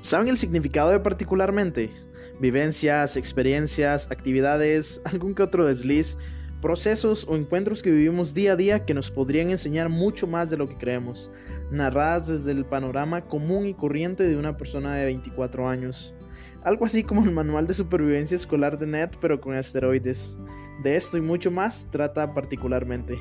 ¿Saben el significado de particularmente? Vivencias, experiencias, actividades, algún que otro desliz, procesos o encuentros que vivimos día a día que nos podrían enseñar mucho más de lo que creemos, narradas desde el panorama común y corriente de una persona de 24 años. Algo así como el manual de supervivencia escolar de Ned, pero con asteroides. De esto y mucho más trata particularmente.